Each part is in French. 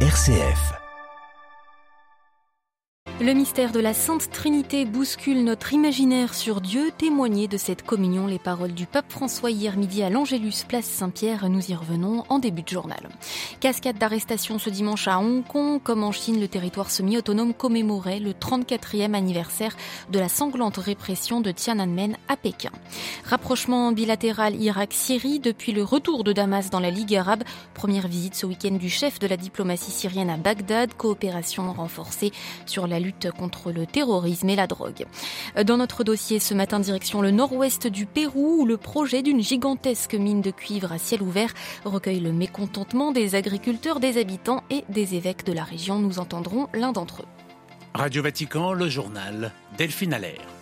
RCF. Le mystère de la Sainte Trinité bouscule notre imaginaire sur Dieu. Témoigner de cette communion, les paroles du pape François hier midi à l'Angélus, place Saint-Pierre. Nous y revenons en début de journal. Cascade d'arrestations ce dimanche à Hong Kong. Comme en Chine, le territoire semi-autonome commémorait le 34e anniversaire de la sanglante répression de Tiananmen à Pékin. Rapprochement bilatéral Irak-Syrie depuis le retour de Damas dans la Ligue arabe. Première visite ce week-end du chef de la diplomatie syrienne à Bagdad. Coopération renforcée sur la contre le terrorisme et la drogue. Dans notre dossier ce matin, direction le nord-ouest du Pérou, où le projet d'une gigantesque mine de cuivre à ciel ouvert recueille le mécontentement des agriculteurs, des habitants et des évêques de la région. Nous entendrons l'un d'entre eux. Radio Vatican, le journal Delphine Allaire.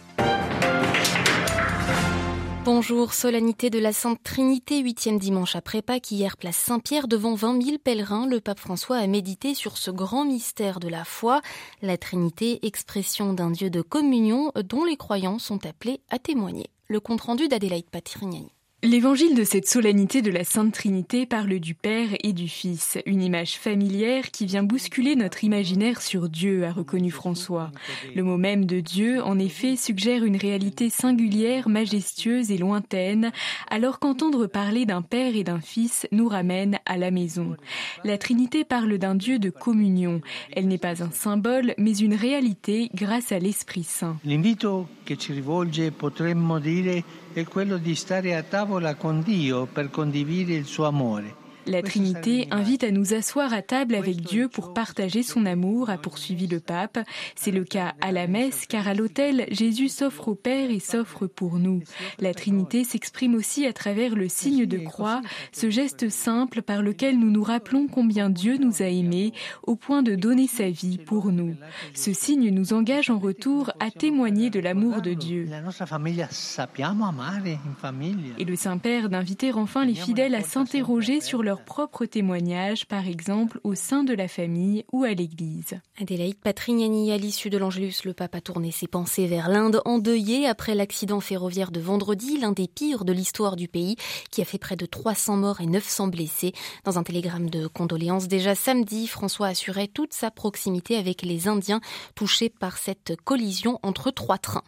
Bonjour, solennité de la Sainte Trinité, huitième dimanche après Pâques, hier place Saint-Pierre, devant 20 000 pèlerins, le pape François a médité sur ce grand mystère de la foi, la Trinité, expression d'un Dieu de communion dont les croyants sont appelés à témoigner. Le compte-rendu d'Adélaïde Patrignani. L'évangile de cette solennité de la Sainte Trinité parle du Père et du Fils, une image familière qui vient bousculer notre imaginaire sur Dieu, a reconnu François. Le mot même de Dieu, en effet, suggère une réalité singulière, majestueuse et lointaine, alors qu'entendre parler d'un Père et d'un Fils nous ramène à la maison. La Trinité parle d'un Dieu de communion. Elle n'est pas un symbole, mais une réalité grâce à l'Esprit Saint. Con Dio per condividere il suo amore. La Trinité invite à nous asseoir à table avec Dieu pour partager son amour, a poursuivi le pape. C'est le cas à la messe, car à l'autel, Jésus s'offre au Père et s'offre pour nous. La Trinité s'exprime aussi à travers le signe de croix, ce geste simple par lequel nous nous rappelons combien Dieu nous a aimés au point de donner sa vie pour nous. Ce signe nous engage en retour à témoigner de l'amour de Dieu. Et le Saint-Père d'inviter enfin les fidèles à s'interroger sur leur propre témoignage, par exemple au sein de la famille ou à l'église. Adélaïde Patrignani, à l'issue de l'Angélus, le pape a tourné ses pensées vers l'Inde, endeuillée après l'accident ferroviaire de vendredi, l'un des pires de l'histoire du pays, qui a fait près de 300 morts et 900 blessés. Dans un télégramme de condoléances déjà samedi, François assurait toute sa proximité avec les Indiens touchés par cette collision entre trois trains.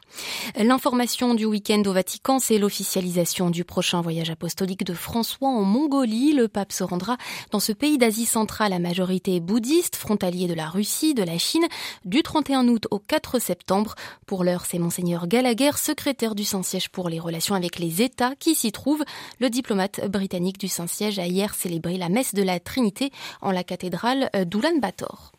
L'information du week-end au Vatican, c'est l'officialisation du prochain voyage apostolique de François en Mongolie. Le pape se rendra dans ce pays d'Asie centrale à majorité bouddhiste, frontalier de la Russie, de la Chine, du 31 août au 4 septembre. Pour l'heure, c'est Monseigneur Gallagher, secrétaire du Saint-Siège pour les relations avec les États, qui s'y trouve. Le diplomate britannique du Saint-Siège a hier célébré la messe de la Trinité en la cathédrale d'Ulan-Bator.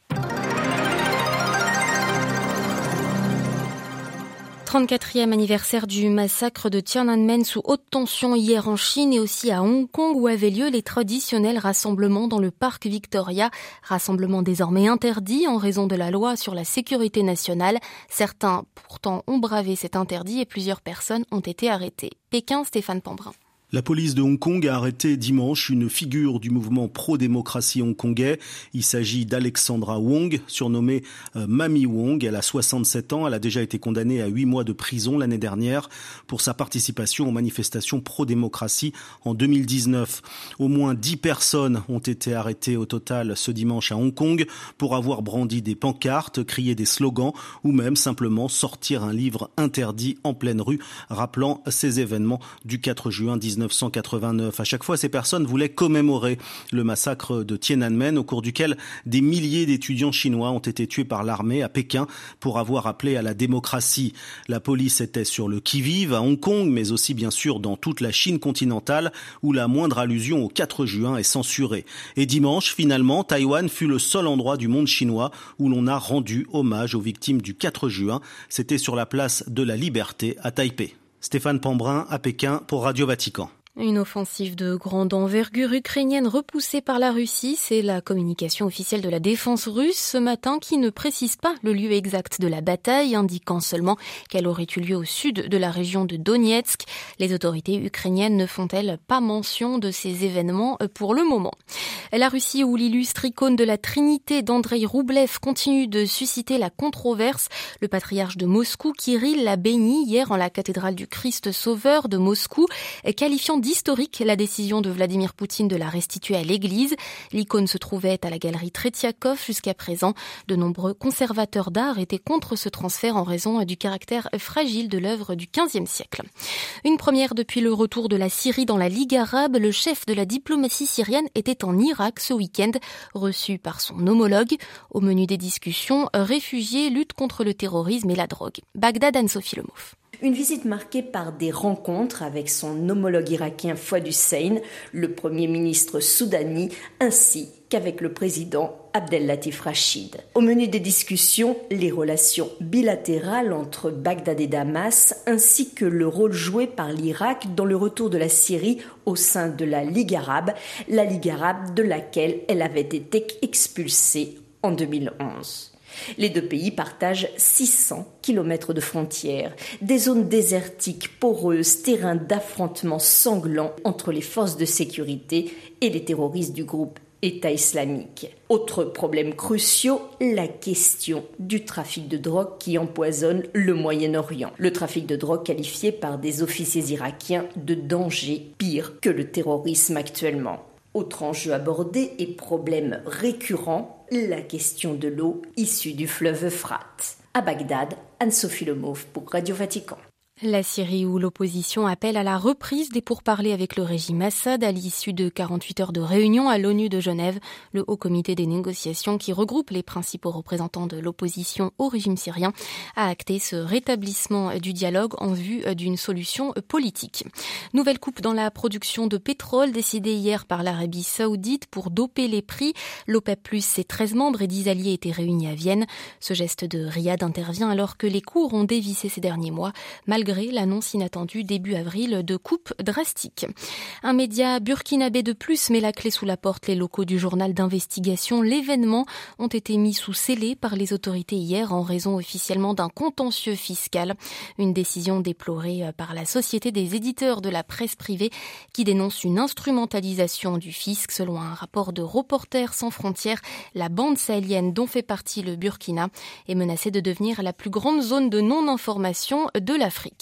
34e anniversaire du massacre de Tiananmen sous haute tension hier en Chine et aussi à Hong Kong où avaient lieu les traditionnels rassemblements dans le parc Victoria, rassemblements désormais interdits en raison de la loi sur la sécurité nationale. Certains pourtant ont bravé cet interdit et plusieurs personnes ont été arrêtées. Pékin, Stéphane Pambrin. La police de Hong Kong a arrêté dimanche une figure du mouvement pro-démocratie hongkongais. Il s'agit d'Alexandra Wong, surnommée euh, Mami Wong. Elle a 67 ans. Elle a déjà été condamnée à 8 mois de prison l'année dernière pour sa participation aux manifestations pro-démocratie en 2019. Au moins 10 personnes ont été arrêtées au total ce dimanche à Hong Kong pour avoir brandi des pancartes, crié des slogans ou même simplement sortir un livre interdit en pleine rue rappelant ces événements du 4 juin 19 1989. À chaque fois, ces personnes voulaient commémorer le massacre de Tiananmen, au cours duquel des milliers d'étudiants chinois ont été tués par l'armée à Pékin pour avoir appelé à la démocratie. La police était sur le qui-vive à Hong Kong, mais aussi bien sûr dans toute la Chine continentale, où la moindre allusion au 4 juin est censurée. Et dimanche, finalement, Taïwan fut le seul endroit du monde chinois où l'on a rendu hommage aux victimes du 4 juin. C'était sur la place de la Liberté à Taipei. Stéphane Pambrin à Pékin pour Radio Vatican. Une offensive de grande envergure ukrainienne repoussée par la Russie, c'est la communication officielle de la défense russe ce matin qui ne précise pas le lieu exact de la bataille, indiquant seulement qu'elle aurait eu lieu au sud de la région de Donetsk. Les autorités ukrainiennes ne font-elles pas mention de ces événements pour le moment. La Russie, où l'illustre icône de la Trinité d'Andrei Roublev continue de susciter la controverse, le patriarche de Moscou, Kirill, l'a béni hier en la cathédrale du Christ Sauveur de Moscou, qualifiant d'historique la décision de Vladimir Poutine de la restituer à l'église. L'icône se trouvait à la galerie Tretiakov jusqu'à présent. De nombreux conservateurs d'art étaient contre ce transfert en raison du caractère fragile de l'œuvre du XVe siècle. Une première depuis le retour de la Syrie dans la Ligue arabe, le chef de la diplomatie syrienne était en Irak ce week-end, reçu par son homologue. Au menu des discussions, réfugiés, lutte contre le terrorisme et la drogue. Bagdad Anne-Sophie. Une visite marquée par des rencontres avec son homologue irakien Fouad Hussein, le premier ministre soudani, ainsi qu'avec le président Abdel Latif Rachid. Au menu des discussions, les relations bilatérales entre Bagdad et Damas, ainsi que le rôle joué par l'Irak dans le retour de la Syrie au sein de la Ligue arabe, la Ligue arabe de laquelle elle avait été expulsée en 2011. Les deux pays partagent 600 kilomètres de frontières, des zones désertiques, poreuses, terrains d'affrontements sanglants entre les forces de sécurité et les terroristes du groupe État islamique. Autre problème crucial, la question du trafic de drogue qui empoisonne le Moyen-Orient. Le trafic de drogue qualifié par des officiers irakiens de danger pire que le terrorisme actuellement. Autre enjeu abordé et problème récurrent, la question de l'eau issue du fleuve Euphrate. À Bagdad, Anne-Sophie Lemauve pour Radio Vatican. La Syrie où l'opposition appelle à la reprise des pourparlers avec le régime Assad à l'issue de 48 heures de réunion à l'ONU de Genève, le haut comité des négociations qui regroupe les principaux représentants de l'opposition au régime syrien a acté ce rétablissement du dialogue en vue d'une solution politique. Nouvelle coupe dans la production de pétrole décidée hier par l'Arabie saoudite pour doper les prix. L'OPEP plus ses 13 membres et 10 alliés étaient réunis à Vienne. Ce geste de Riyad intervient alors que les cours ont dévissé ces derniers mois malgré l'annonce inattendue début avril de coupe drastique. Un média burkinabé de plus met la clé sous la porte. Les locaux du journal d'investigation L'événement ont été mis sous scellé par les autorités hier en raison officiellement d'un contentieux fiscal. Une décision déplorée par la Société des éditeurs de la presse privée qui dénonce une instrumentalisation du fisc selon un rapport de Reporters sans frontières. La bande sahélienne dont fait partie le Burkina est menacée de devenir la plus grande zone de non-information de l'Afrique.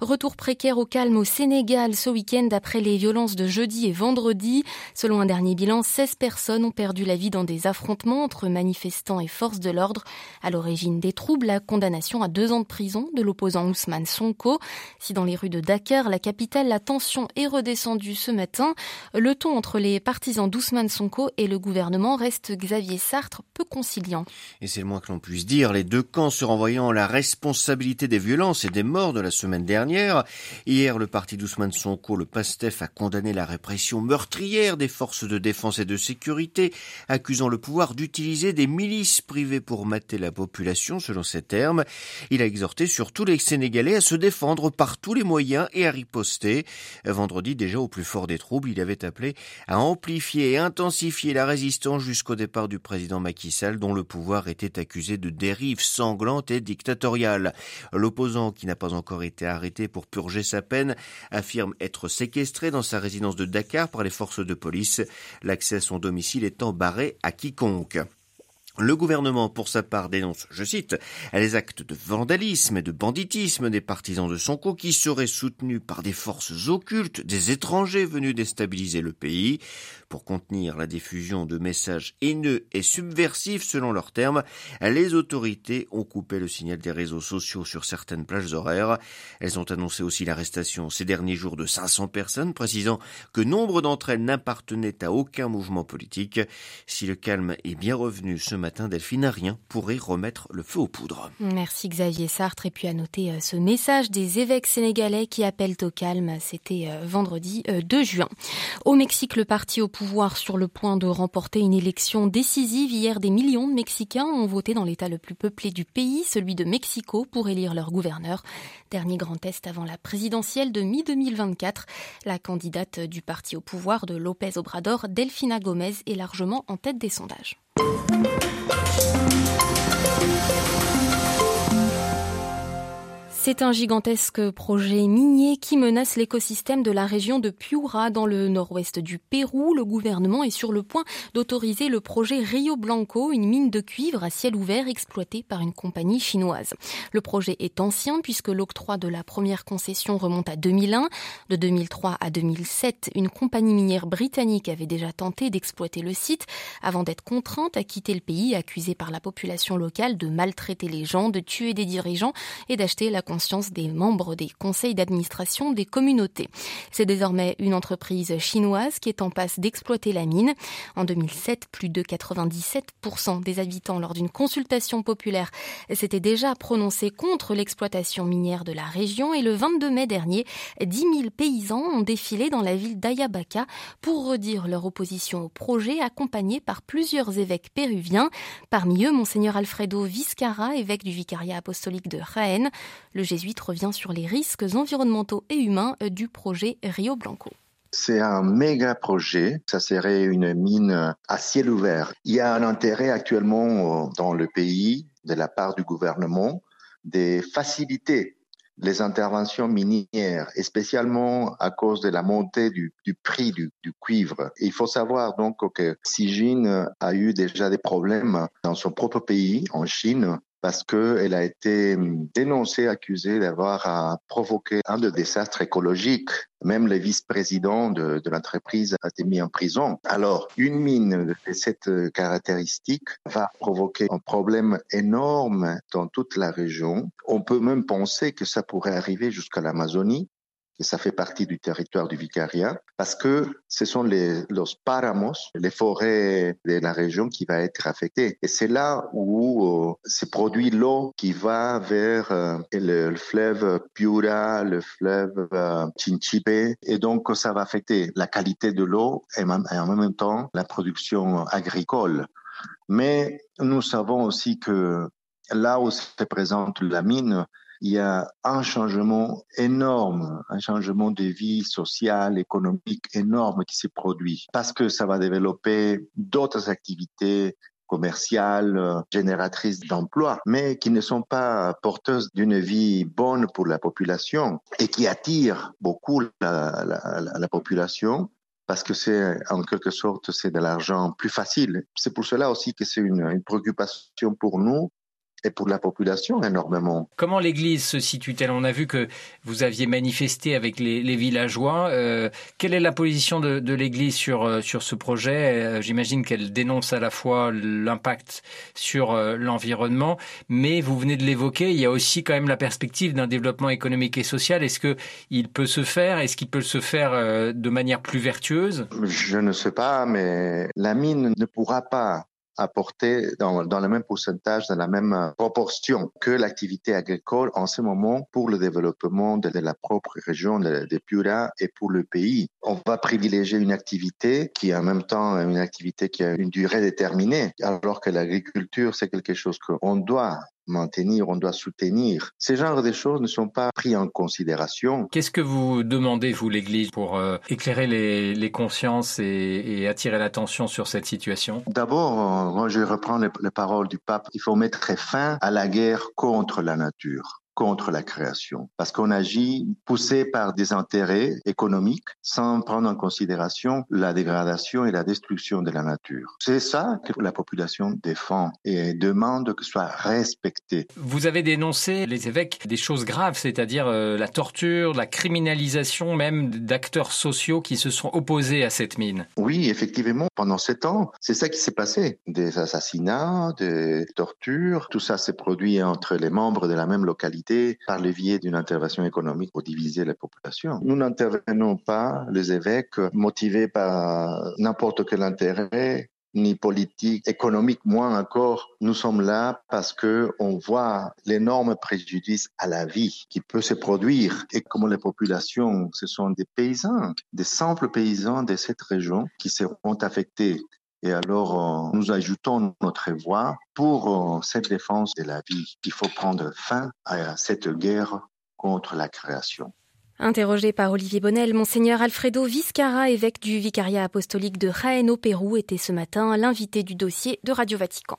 Retour précaire au calme au Sénégal ce week-end après les violences de jeudi et vendredi. Selon un dernier bilan, 16 personnes ont perdu la vie dans des affrontements entre manifestants et forces de l'ordre. À l'origine des troubles, la condamnation à deux ans de prison de l'opposant Ousmane Sonko. Si dans les rues de Dakar, la capitale, la tension est redescendue ce matin, le ton entre les partisans d'Ousmane Sonko et le gouvernement reste Xavier Sartre peu conciliant. Et c'est le moins que l'on puisse dire, les deux camps se renvoyant la responsabilité des violences et des morts de la semaine dernière. Hier, le parti d'Ousmane Sonko, le PASTEF, a condamné la répression meurtrière des forces de défense et de sécurité, accusant le pouvoir d'utiliser des milices privées pour mater la population, selon ses termes. Il a exhorté surtout les Sénégalais à se défendre par tous les moyens et à riposter. Vendredi, déjà au plus fort des troubles, il avait appelé à amplifier et intensifier la résistance jusqu'au départ du président Macky Sall, dont le pouvoir était accusé de dérives sanglantes et dictatoriales. L'opposant, qui n'a pas encore été arrêté pour purger sa peine, affirme être séquestré dans sa résidence de Dakar par les forces de police, l'accès à son domicile étant barré à quiconque. Le gouvernement, pour sa part, dénonce, je cite, les actes de vandalisme et de banditisme des partisans de Sonko qui seraient soutenus par des forces occultes, des étrangers venus déstabiliser le pays. Pour contenir la diffusion de messages haineux et subversifs selon leurs termes, les autorités ont coupé le signal des réseaux sociaux sur certaines plages horaires. Elles ont annoncé aussi l'arrestation ces derniers jours de 500 personnes, précisant que nombre d'entre elles n'appartenaient à aucun mouvement politique. Si le calme est bien revenu ce matin, Delphine, rien pourrait remettre le feu aux poudres. Merci Xavier Sartre. Et puis à noter euh, ce message des évêques sénégalais qui appellent au calme. C'était euh, vendredi 2 euh, juin. Au Mexique, le parti au pouvoir sur le point de remporter une élection décisive. Hier, des millions de Mexicains ont voté dans l'état le plus peuplé du pays, celui de Mexico, pour élire leur gouverneur. Dernier grand test avant la présidentielle de mi-2024. La candidate du parti au pouvoir de López Obrador, Delfina Gomez, est largement en tête des sondages. Thank you. C'est un gigantesque projet minier qui menace l'écosystème de la région de Piura dans le nord-ouest du Pérou. Le gouvernement est sur le point d'autoriser le projet Rio Blanco, une mine de cuivre à ciel ouvert exploitée par une compagnie chinoise. Le projet est ancien puisque l'octroi de la première concession remonte à 2001. De 2003 à 2007, une compagnie minière britannique avait déjà tenté d'exploiter le site avant d'être contrainte à quitter le pays, accusée par la population locale de maltraiter les gens, de tuer des dirigeants et d'acheter la conscience des membres des conseils d'administration des communautés. C'est désormais une entreprise chinoise qui est en passe d'exploiter la mine. En 2007, plus de 97% des habitants lors d'une consultation populaire s'étaient déjà prononcés contre l'exploitation minière de la région et le 22 mai dernier, 10 000 paysans ont défilé dans la ville d'Ayabaca pour redire leur opposition au projet accompagné par plusieurs évêques péruviens. Parmi eux, Monseigneur Alfredo Viscara, évêque du vicariat apostolique de Jaén. Jésuite revient sur les risques environnementaux et humains du projet Rio Blanco. C'est un méga projet. Ça serait une mine à ciel ouvert. Il y a un intérêt actuellement dans le pays de la part du gouvernement de faciliter les interventions minières, et spécialement à cause de la montée du, prix du, du, cuivre. il faut savoir donc que Xi a eu déjà des problèmes dans son propre pays, en Chine, parce qu'elle a été dénoncée, accusée d'avoir provoqué un de désastre écologique. Même le vice-président de, de l'entreprise a été mis en prison. Alors, une mine de cette caractéristique va provoquer un problème énorme dans toute la région. On peut même penser que ça pourrait arriver jusqu'à l'Amazonie que ça fait partie du territoire du vicariat, parce que ce sont les los páramos, les forêts de la région qui va être affectée. Et c'est là où euh, se produit l'eau qui va vers euh, le, le, fleuve Piura, le fleuve euh, Chinchipe, et donc ça va affecter la qualité de l'eau et, et en même temps la production agricole. Mais nous savons aussi que là où se présente la mine, il y a un changement énorme, un changement de vie sociale, économique énorme qui s'est produit parce que ça va développer d'autres activités commerciales, génératrices d'emplois, mais qui ne sont pas porteuses d'une vie bonne pour la population et qui attirent beaucoup la, la, la population parce que c'est en quelque sorte c'est de l'argent plus facile. C'est pour cela aussi que c'est une préoccupation pour nous et pour la population énormément. Comment l'Église se situe-t-elle? On a vu que vous aviez manifesté avec les, les villageois. Euh, quelle est la position de, de l'Église sur, euh, sur ce projet? Euh, J'imagine qu'elle dénonce à la fois l'impact sur euh, l'environnement, mais vous venez de l'évoquer, il y a aussi quand même la perspective d'un développement économique et social. Est-ce qu'il peut se faire? Est-ce qu'il peut se faire de manière plus vertueuse? Je ne sais pas, mais la mine ne pourra pas apporter dans, dans, le même pourcentage, dans la même proportion que l'activité agricole en ce moment pour le développement de, de la propre région de, de, Piura et pour le pays. On va privilégier une activité qui est en même temps une activité qui a une durée déterminée, alors que l'agriculture, c'est quelque chose qu'on doit maintenir, on doit soutenir. Ces genres de choses ne sont pas pris en considération. Qu'est-ce que vous demandez, vous, l'Église, pour euh, éclairer les, les consciences et, et attirer l'attention sur cette situation? D'abord, euh, moi je reprends les, les paroles du pape, il faut mettre fin à la guerre contre la nature contre la création, parce qu'on agit poussé par des intérêts économiques sans prendre en considération la dégradation et la destruction de la nature. C'est ça que la population défend et demande que soit respecté. Vous avez dénoncé, les évêques, des choses graves, c'est-à-dire euh, la torture, la criminalisation même d'acteurs sociaux qui se sont opposés à cette mine. Oui, effectivement, pendant sept ans, c'est ça qui s'est passé. Des assassinats, des tortures, tout ça s'est produit entre les membres de la même localité par le biais d'une intervention économique pour diviser la population. Nous n'intervenons pas, les évêques, motivés par n'importe quel intérêt, ni politique, économique, moins encore. Nous sommes là parce que on voit l'énorme préjudice à la vie qui peut se produire et comment les populations, ce sont des paysans, des simples paysans de cette région qui seront affectés. Et alors, nous ajoutons notre voix pour cette défense de la vie. Il faut prendre fin à cette guerre contre la création. Interrogé par Olivier Bonnel, Monseigneur Alfredo Viscara, évêque du vicariat apostolique de Jaén au Pérou, était ce matin l'invité du dossier de Radio Vatican.